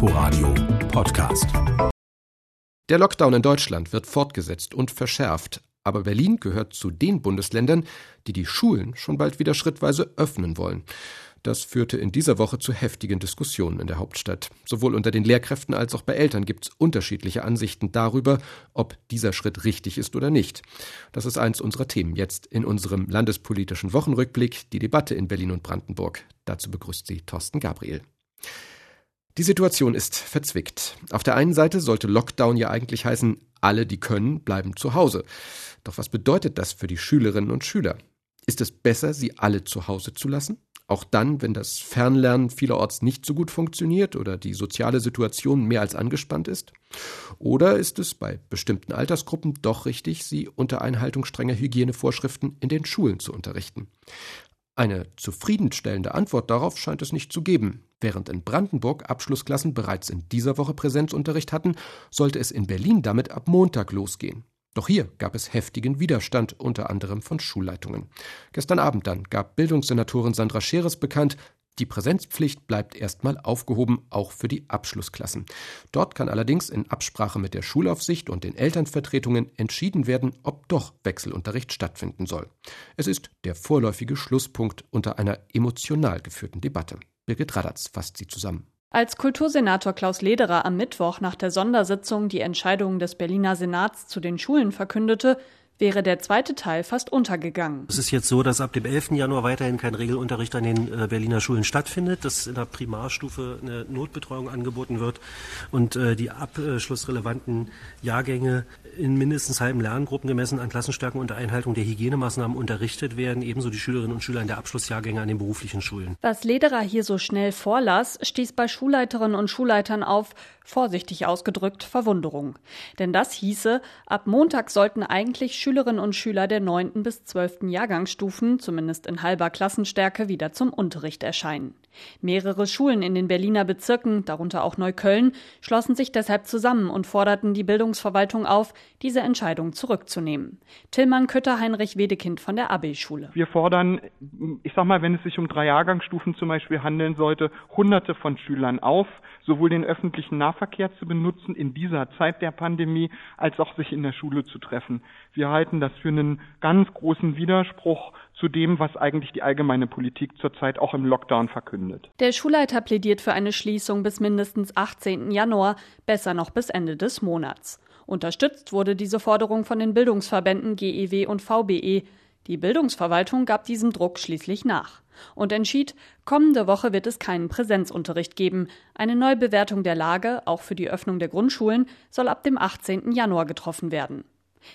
Inforadio Podcast. Der Lockdown in Deutschland wird fortgesetzt und verschärft. Aber Berlin gehört zu den Bundesländern, die die Schulen schon bald wieder schrittweise öffnen wollen. Das führte in dieser Woche zu heftigen Diskussionen in der Hauptstadt. Sowohl unter den Lehrkräften als auch bei Eltern gibt es unterschiedliche Ansichten darüber, ob dieser Schritt richtig ist oder nicht. Das ist eins unserer Themen jetzt in unserem landespolitischen Wochenrückblick, die Debatte in Berlin und Brandenburg. Dazu begrüßt sie Thorsten Gabriel. Die Situation ist verzwickt. Auf der einen Seite sollte Lockdown ja eigentlich heißen, alle, die können, bleiben zu Hause. Doch was bedeutet das für die Schülerinnen und Schüler? Ist es besser, sie alle zu Hause zu lassen? Auch dann, wenn das Fernlernen vielerorts nicht so gut funktioniert oder die soziale Situation mehr als angespannt ist? Oder ist es bei bestimmten Altersgruppen doch richtig, sie unter Einhaltung strenger Hygienevorschriften in den Schulen zu unterrichten? Eine zufriedenstellende Antwort darauf scheint es nicht zu geben. Während in Brandenburg Abschlussklassen bereits in dieser Woche Präsenzunterricht hatten, sollte es in Berlin damit ab Montag losgehen. Doch hier gab es heftigen Widerstand, unter anderem von Schulleitungen. Gestern Abend dann gab Bildungssenatorin Sandra Scheres bekannt, die Präsenzpflicht bleibt erstmal aufgehoben, auch für die Abschlussklassen. Dort kann allerdings in Absprache mit der Schulaufsicht und den Elternvertretungen entschieden werden, ob doch Wechselunterricht stattfinden soll. Es ist der vorläufige Schlusspunkt unter einer emotional geführten Debatte. Birgit Radatz fasst sie zusammen. Als Kultursenator Klaus Lederer am Mittwoch nach der Sondersitzung die Entscheidung des Berliner Senats zu den Schulen verkündete, wäre der zweite Teil fast untergegangen. Es ist jetzt so, dass ab dem 11. Januar weiterhin kein Regelunterricht an den äh, Berliner Schulen stattfindet, dass in der Primarstufe eine Notbetreuung angeboten wird und äh, die abschlussrelevanten Jahrgänge in mindestens halben Lerngruppen gemessen an Klassenstärken unter Einhaltung der Hygienemaßnahmen unterrichtet werden, ebenso die Schülerinnen und Schüler in der Abschlussjahrgänge an den beruflichen Schulen. Was Lederer hier so schnell vorlas, stieß bei Schulleiterinnen und Schulleitern auf, vorsichtig ausgedrückt, Verwunderung. Denn das hieße, ab Montag sollten eigentlich Schülerinnen und Schüler der 9. bis 12. Jahrgangsstufen, zumindest in halber Klassenstärke, wieder zum Unterricht erscheinen. Mehrere Schulen in den Berliner Bezirken, darunter auch Neukölln, schlossen sich deshalb zusammen und forderten die Bildungsverwaltung auf, diese Entscheidung zurückzunehmen. Tillmann Kötter-Heinrich Wedekind von der AB-Schule. Wir fordern, ich sag mal, wenn es sich um drei Jahrgangsstufen zum Beispiel handeln sollte, hunderte von Schülern auf, sowohl den öffentlichen Nahverkehr zu benutzen in dieser Zeit der Pandemie, als auch sich in der Schule zu treffen. Wir halten das für einen ganz großen Widerspruch zu dem, was eigentlich die allgemeine Politik zurzeit auch im Lockdown verkündet. Der Schulleiter plädiert für eine Schließung bis mindestens 18. Januar, besser noch bis Ende des Monats. Unterstützt wurde diese Forderung von den Bildungsverbänden GEW und VBE. Die Bildungsverwaltung gab diesem Druck schließlich nach und entschied, kommende Woche wird es keinen Präsenzunterricht geben. Eine Neubewertung der Lage, auch für die Öffnung der Grundschulen, soll ab dem 18. Januar getroffen werden.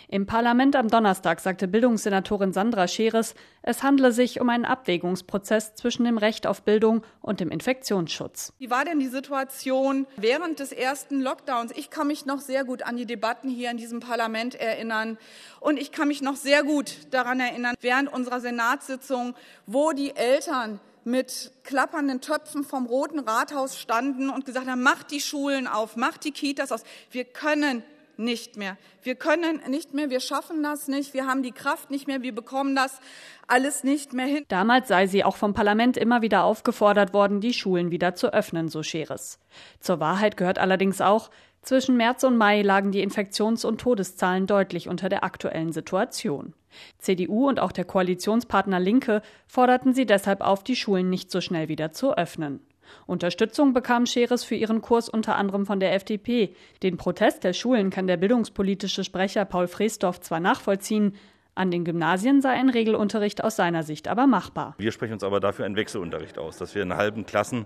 Im Parlament am Donnerstag sagte Bildungssenatorin Sandra Scheres, es handle sich um einen Abwägungsprozess zwischen dem Recht auf Bildung und dem Infektionsschutz. Wie war denn die Situation während des ersten Lockdowns? Ich kann mich noch sehr gut an die Debatten hier in diesem Parlament erinnern. Und ich kann mich noch sehr gut daran erinnern, während unserer Senatssitzung, wo die Eltern mit klappernden Töpfen vom Roten Rathaus standen und gesagt haben, macht die Schulen auf, macht die Kitas aus. Wir können nicht mehr. Wir können nicht mehr, wir schaffen das nicht, wir haben die Kraft nicht mehr, wir bekommen das alles nicht mehr hin. Damals sei sie auch vom Parlament immer wieder aufgefordert worden, die Schulen wieder zu öffnen, so Scheres. Zur Wahrheit gehört allerdings auch, zwischen März und Mai lagen die Infektions- und Todeszahlen deutlich unter der aktuellen Situation. CDU und auch der Koalitionspartner Linke forderten sie deshalb auf, die Schulen nicht so schnell wieder zu öffnen. Unterstützung bekam Scheres für ihren Kurs unter anderem von der FDP. Den Protest der Schulen kann der bildungspolitische Sprecher Paul Freesdorf zwar nachvollziehen, an den Gymnasien sei ein Regelunterricht aus seiner Sicht aber machbar. Wir sprechen uns aber dafür einen Wechselunterricht aus, dass wir in halben Klassen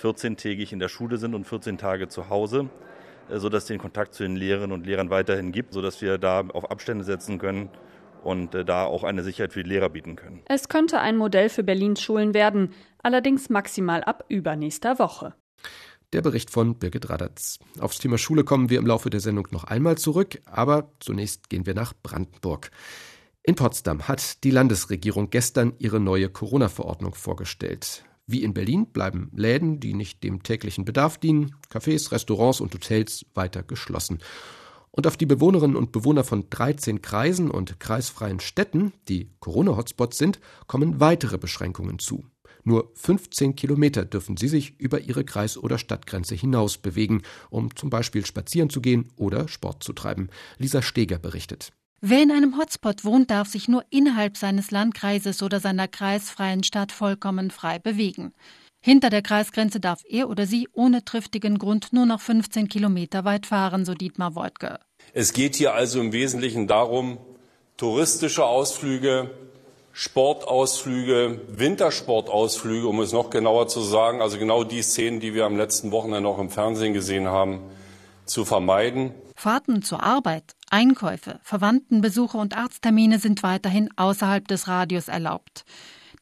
14-tägig in der Schule sind und 14 Tage zu Hause, äh, sodass es den Kontakt zu den Lehrerinnen und Lehrern weiterhin gibt, sodass wir da auf Abstände setzen können und äh, da auch eine Sicherheit für die Lehrer bieten können. Es könnte ein Modell für Berlins Schulen werden, allerdings maximal ab übernächster Woche. Der Bericht von Birgit Radatz. Aufs Thema Schule kommen wir im Laufe der Sendung noch einmal zurück, aber zunächst gehen wir nach Brandenburg. In Potsdam hat die Landesregierung gestern ihre neue Corona-Verordnung vorgestellt. Wie in Berlin bleiben Läden, die nicht dem täglichen Bedarf dienen, Cafés, Restaurants und Hotels weiter geschlossen. Und auf die Bewohnerinnen und Bewohner von 13 Kreisen und kreisfreien Städten, die Corona-Hotspots sind, kommen weitere Beschränkungen zu. Nur 15 Kilometer dürfen sie sich über ihre Kreis- oder Stadtgrenze hinaus bewegen, um zum Beispiel spazieren zu gehen oder Sport zu treiben. Lisa Steger berichtet. Wer in einem Hotspot wohnt, darf sich nur innerhalb seines Landkreises oder seiner kreisfreien Stadt vollkommen frei bewegen. Hinter der Kreisgrenze darf er oder sie ohne triftigen Grund nur noch 15 Kilometer weit fahren, so Dietmar Woidke. Es geht hier also im Wesentlichen darum, touristische Ausflüge, Sportausflüge, Wintersportausflüge, um es noch genauer zu sagen, also genau die Szenen, die wir am letzten Wochenende auch im Fernsehen gesehen haben, zu vermeiden. Fahrten zur Arbeit, Einkäufe, Verwandtenbesuche und Arzttermine sind weiterhin außerhalb des Radius erlaubt.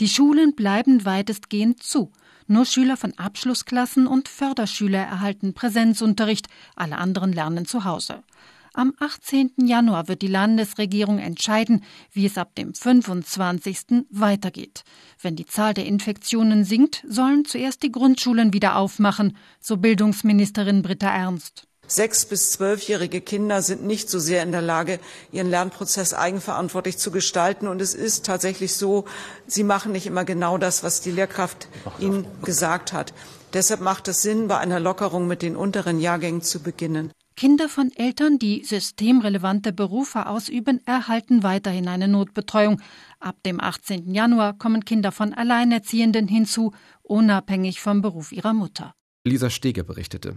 Die Schulen bleiben weitestgehend zu. Nur Schüler von Abschlussklassen und Förderschüler erhalten Präsenzunterricht, alle anderen lernen zu Hause. Am 18. Januar wird die Landesregierung entscheiden, wie es ab dem 25. weitergeht. Wenn die Zahl der Infektionen sinkt, sollen zuerst die Grundschulen wieder aufmachen, so Bildungsministerin Britta Ernst. Sechs- bis zwölfjährige Kinder sind nicht so sehr in der Lage, ihren Lernprozess eigenverantwortlich zu gestalten. Und es ist tatsächlich so, sie machen nicht immer genau das, was die Lehrkraft ihnen gesagt hat. Deshalb macht es Sinn, bei einer Lockerung mit den unteren Jahrgängen zu beginnen. Kinder von Eltern, die systemrelevante Berufe ausüben, erhalten weiterhin eine Notbetreuung. Ab dem 18. Januar kommen Kinder von Alleinerziehenden hinzu, unabhängig vom Beruf ihrer Mutter. Lisa Steger berichtete.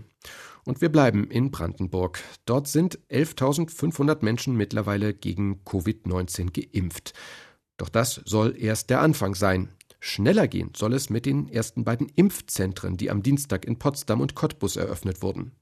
Und wir bleiben in Brandenburg. Dort sind 11.500 Menschen mittlerweile gegen Covid-19 geimpft. Doch das soll erst der Anfang sein. Schneller gehen soll es mit den ersten beiden Impfzentren, die am Dienstag in Potsdam und Cottbus eröffnet wurden.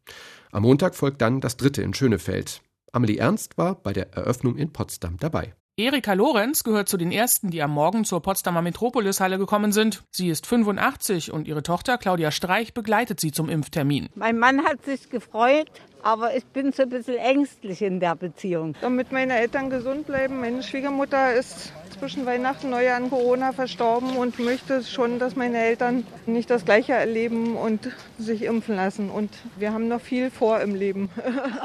Am Montag folgt dann das dritte in Schönefeld. Amelie Ernst war bei der Eröffnung in Potsdam dabei. Erika Lorenz gehört zu den ersten, die am Morgen zur Potsdamer Metropolis-Halle gekommen sind. Sie ist 85 und ihre Tochter Claudia Streich begleitet sie zum Impftermin. Mein Mann hat sich gefreut, aber ich bin so ein bisschen ängstlich in der Beziehung. Damit meine Eltern gesund bleiben. Meine Schwiegermutter ist zwischen Weihnachten und Neujahr an Corona verstorben und möchte schon, dass meine Eltern nicht das Gleiche erleben und sich impfen lassen. Und wir haben noch viel vor im Leben.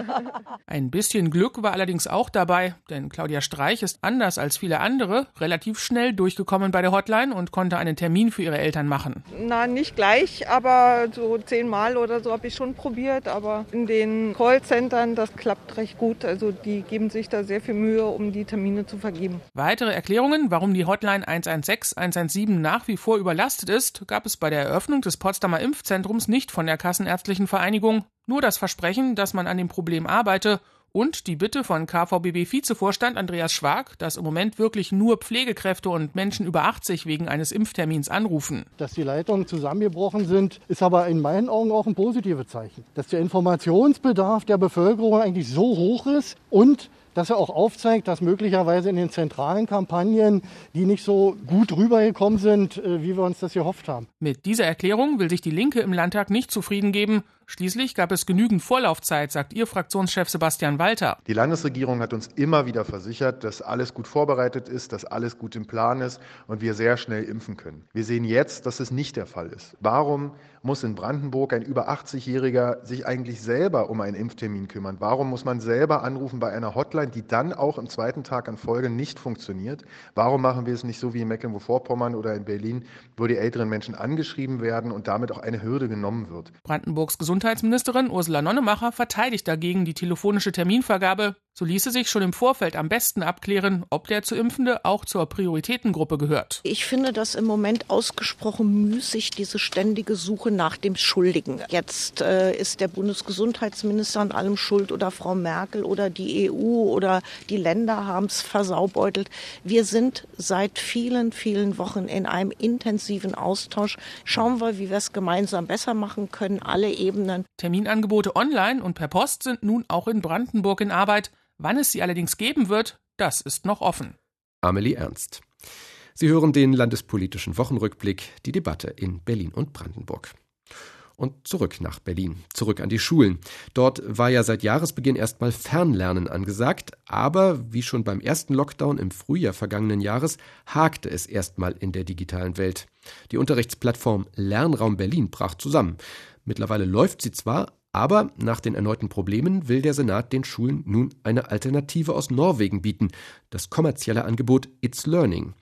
Ein bisschen Glück war allerdings auch dabei, denn Claudia Streich ist anders als viele andere relativ schnell durchgekommen bei der Hotline und konnte einen Termin für ihre Eltern machen. Na, nicht gleich, aber so zehnmal oder so habe ich schon probiert. Aber in den Callcentern, das klappt recht gut. Also die geben sich da sehr viel Mühe, um die Termine zu vergeben. Weitere Erklärungen, warum die Hotline 116 117 nach wie vor überlastet ist, gab es bei der Eröffnung des Potsdamer Impfzentrums nicht von der Kassenärztlichen Vereinigung. Nur das Versprechen, dass man an dem Problem arbeite und die Bitte von KVBB-Vizevorstand Andreas Schwag, dass im Moment wirklich nur Pflegekräfte und Menschen über 80 wegen eines Impftermins anrufen. Dass die Leitungen zusammengebrochen sind, ist aber in meinen Augen auch ein positives Zeichen. Dass der Informationsbedarf der Bevölkerung eigentlich so hoch ist und dass er auch aufzeigt, dass möglicherweise in den zentralen Kampagnen, die nicht so gut rübergekommen sind, äh, wie wir uns das gehofft haben. Mit dieser Erklärung will sich die Linke im Landtag nicht zufrieden geben. Schließlich gab es genügend Vorlaufzeit, sagt ihr Fraktionschef Sebastian Walter. Die Landesregierung hat uns immer wieder versichert, dass alles gut vorbereitet ist, dass alles gut im Plan ist und wir sehr schnell impfen können. Wir sehen jetzt, dass es nicht der Fall ist. Warum muss in Brandenburg ein über 80-Jähriger sich eigentlich selber um einen Impftermin kümmern? Warum muss man selber anrufen bei einer Hotline, die dann auch im zweiten Tag an Folge nicht funktioniert? Warum machen wir es nicht so wie in Mecklenburg-Vorpommern oder in Berlin, wo die älteren Menschen angeschrieben werden und damit auch eine Hürde genommen wird? Brandenburgs Gesundheitsministerin Ursula Nonnemacher verteidigt dagegen die telefonische Terminvergabe. So ließe sich schon im Vorfeld am besten abklären, ob der zu Impfende auch zur Prioritätengruppe gehört. Ich finde das im Moment ausgesprochen müßig, diese ständige Suche nach dem Schuldigen. Jetzt äh, ist der Bundesgesundheitsminister an allem schuld oder Frau Merkel oder die EU oder die Länder haben es versaubeutelt. Wir sind seit vielen, vielen Wochen in einem intensiven Austausch. Schauen wir, wie wir es gemeinsam besser machen können, alle Ebenen. Terminangebote online und per Post sind nun auch in Brandenburg in Arbeit. Wann es sie allerdings geben wird, das ist noch offen. Amelie Ernst. Sie hören den landespolitischen Wochenrückblick, die Debatte in Berlin und Brandenburg. Und zurück nach Berlin, zurück an die Schulen. Dort war ja seit Jahresbeginn erstmal Fernlernen angesagt, aber wie schon beim ersten Lockdown im Frühjahr vergangenen Jahres hakte es erstmal in der digitalen Welt. Die Unterrichtsplattform Lernraum Berlin brach zusammen. Mittlerweile läuft sie zwar, aber nach den erneuten Problemen will der Senat den Schulen nun eine Alternative aus Norwegen bieten, das kommerzielle Angebot It's Learning.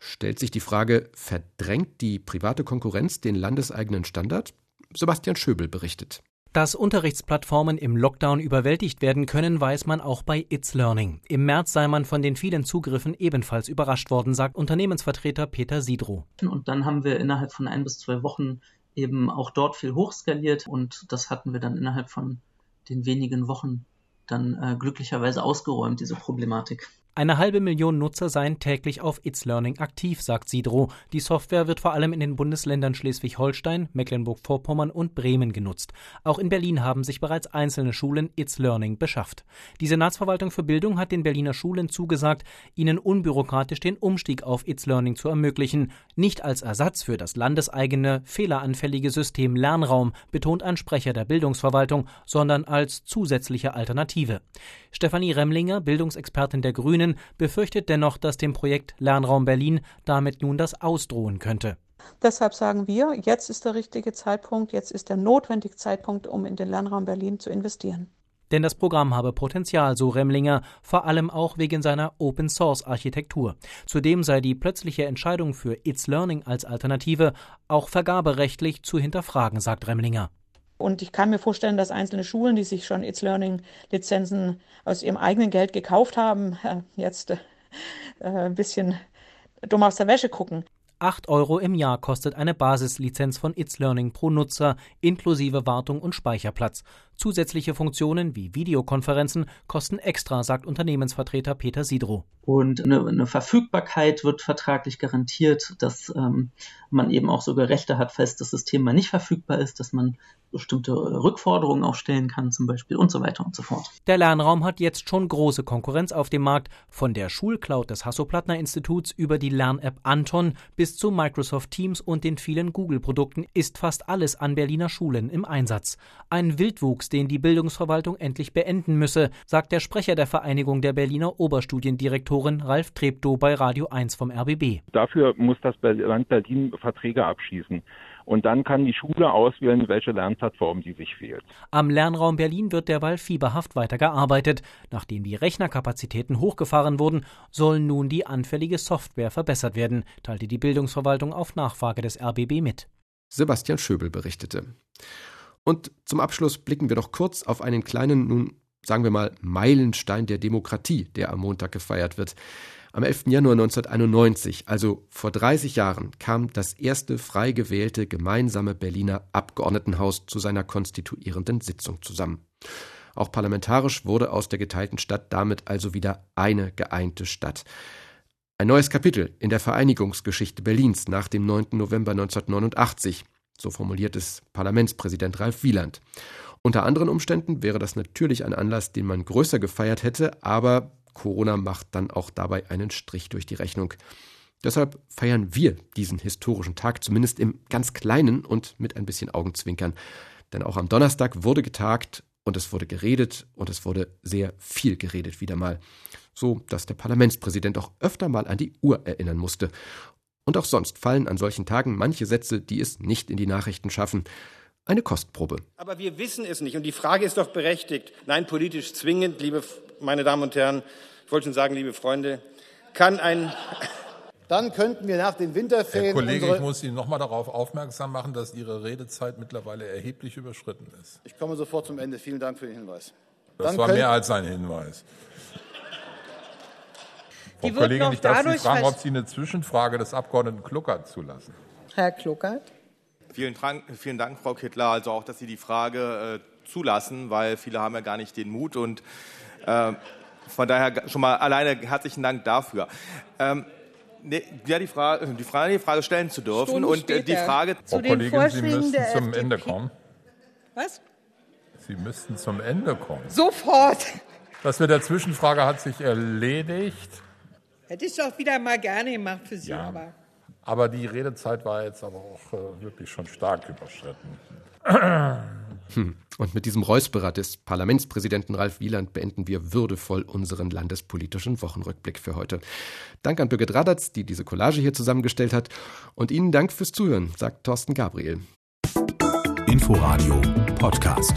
Stellt sich die Frage, verdrängt die private Konkurrenz den landeseigenen Standard? Sebastian Schöbel berichtet. Dass Unterrichtsplattformen im Lockdown überwältigt werden können, weiß man auch bei It's Learning. Im März sei man von den vielen Zugriffen ebenfalls überrascht worden, sagt Unternehmensvertreter Peter Sidro. Und dann haben wir innerhalb von ein bis zwei Wochen eben auch dort viel hochskaliert und das hatten wir dann innerhalb von den wenigen Wochen dann äh, glücklicherweise ausgeräumt, diese Problematik. Eine halbe Million Nutzer seien täglich auf It's Learning aktiv, sagt Sidro. Die Software wird vor allem in den Bundesländern Schleswig-Holstein, Mecklenburg-Vorpommern und Bremen genutzt. Auch in Berlin haben sich bereits einzelne Schulen It's Learning beschafft. Die Senatsverwaltung für Bildung hat den Berliner Schulen zugesagt, ihnen unbürokratisch den Umstieg auf It's Learning zu ermöglichen. Nicht als Ersatz für das landeseigene, fehleranfällige System Lernraum, betont ein Sprecher der Bildungsverwaltung, sondern als zusätzliche Alternative. Stefanie Remlinger, Bildungsexpertin der Grünen, Grünen befürchtet dennoch, dass dem Projekt Lernraum Berlin damit nun das Ausdrohen könnte. Deshalb sagen wir, jetzt ist der richtige Zeitpunkt, jetzt ist der notwendige Zeitpunkt, um in den Lernraum Berlin zu investieren. Denn das Programm habe Potenzial, so Remlinger, vor allem auch wegen seiner Open-Source-Architektur. Zudem sei die plötzliche Entscheidung für It's Learning als Alternative auch vergaberechtlich zu hinterfragen, sagt Remlinger. Und ich kann mir vorstellen, dass einzelne Schulen, die sich schon It's Learning Lizenzen aus ihrem eigenen Geld gekauft haben, äh, jetzt äh, ein bisschen dumm aus der Wäsche gucken. 8 Euro im Jahr kostet eine Basislizenz von It's Learning pro Nutzer inklusive Wartung und Speicherplatz. Zusätzliche Funktionen wie Videokonferenzen kosten extra, sagt Unternehmensvertreter Peter Sidro. Und eine, eine Verfügbarkeit wird vertraglich garantiert, dass ähm, man eben auch sogar Rechte hat, falls das System mal nicht verfügbar ist, dass man bestimmte Rückforderungen auch stellen kann, zum Beispiel und so weiter und so fort. Der Lernraum hat jetzt schon große Konkurrenz auf dem Markt, von der Schulcloud des Hasso-Plattner-Instituts über die Lern-App Anton bis zu Microsoft Teams und den vielen Google-Produkten ist fast alles an Berliner Schulen im Einsatz. Ein Wildwuchs, den die Bildungsverwaltung endlich beenden müsse, sagt der Sprecher der Vereinigung der Berliner Oberstudiendirektoren Ralf Treptow bei Radio 1 vom RBB. Dafür muss das Land Berlin Verträge abschließen. Und dann kann die Schule auswählen, welche Lernplattform sie sich wählt. Am Lernraum Berlin wird derweil fieberhaft weitergearbeitet. Nachdem die Rechnerkapazitäten hochgefahren wurden, soll nun die anfällige Software verbessert werden, teilte die Bildungsverwaltung auf Nachfrage des RBB mit. Sebastian Schöbel berichtete. Und zum Abschluss blicken wir doch kurz auf einen kleinen, nun sagen wir mal, Meilenstein der Demokratie, der am Montag gefeiert wird. Am 11. Januar 1991, also vor 30 Jahren, kam das erste frei gewählte gemeinsame Berliner Abgeordnetenhaus zu seiner konstituierenden Sitzung zusammen. Auch parlamentarisch wurde aus der geteilten Stadt damit also wieder eine geeinte Stadt. Ein neues Kapitel in der Vereinigungsgeschichte Berlins nach dem 9. November 1989, so formuliert es Parlamentspräsident Ralf Wieland. Unter anderen Umständen wäre das natürlich ein Anlass, den man größer gefeiert hätte, aber Corona macht dann auch dabei einen Strich durch die Rechnung. Deshalb feiern wir diesen historischen Tag zumindest im ganz kleinen und mit ein bisschen Augenzwinkern. Denn auch am Donnerstag wurde getagt und es wurde geredet und es wurde sehr viel geredet wieder mal. So, dass der Parlamentspräsident auch öfter mal an die Uhr erinnern musste. Und auch sonst fallen an solchen Tagen manche Sätze, die es nicht in die Nachrichten schaffen. Eine Kostprobe. Aber wir wissen es nicht und die Frage ist doch berechtigt. Nein, politisch zwingend, liebe meine Damen und Herren, ich wollte schon sagen, liebe Freunde, kann ein. Dann könnten wir nach den Winterferien. Herr Kollege, ich muss Sie noch mal darauf aufmerksam machen, dass Ihre Redezeit mittlerweile erheblich überschritten ist. Ich komme sofort zum Ende. Vielen Dank für den Hinweis. Das Dann war mehr als ein Hinweis. Frau Kollegin, ich darf Sie fragen, ob Sie eine Zwischenfrage des Abgeordneten Kluckert zulassen. Herr Kluckert. Vielen Dank, vielen Dank, Frau Kittler. Also auch, dass Sie die Frage äh, zulassen, weil viele haben ja gar nicht den Mut und äh, von daher schon mal alleine herzlichen Dank dafür. Ähm, nee, ja, die Frage, die Frage, die Frage stellen zu dürfen Stunden und äh, die Frage. Frau Kollegin, Sie müssten zum FDP. Ende kommen. Was? Sie müssten zum Ende kommen. Sofort. Das mit der Zwischenfrage hat sich erledigt. Hätte ich doch wieder mal gerne gemacht für Sie, ja. aber. Aber die Redezeit war jetzt aber auch äh, wirklich schon stark überschritten. Hm. Und mit diesem Räusperer des Parlamentspräsidenten Ralf Wieland beenden wir würdevoll unseren landespolitischen Wochenrückblick für heute. Dank an Birgit Radatz, die diese Collage hier zusammengestellt hat. Und Ihnen Dank fürs Zuhören, sagt Thorsten Gabriel. Inforadio Podcast.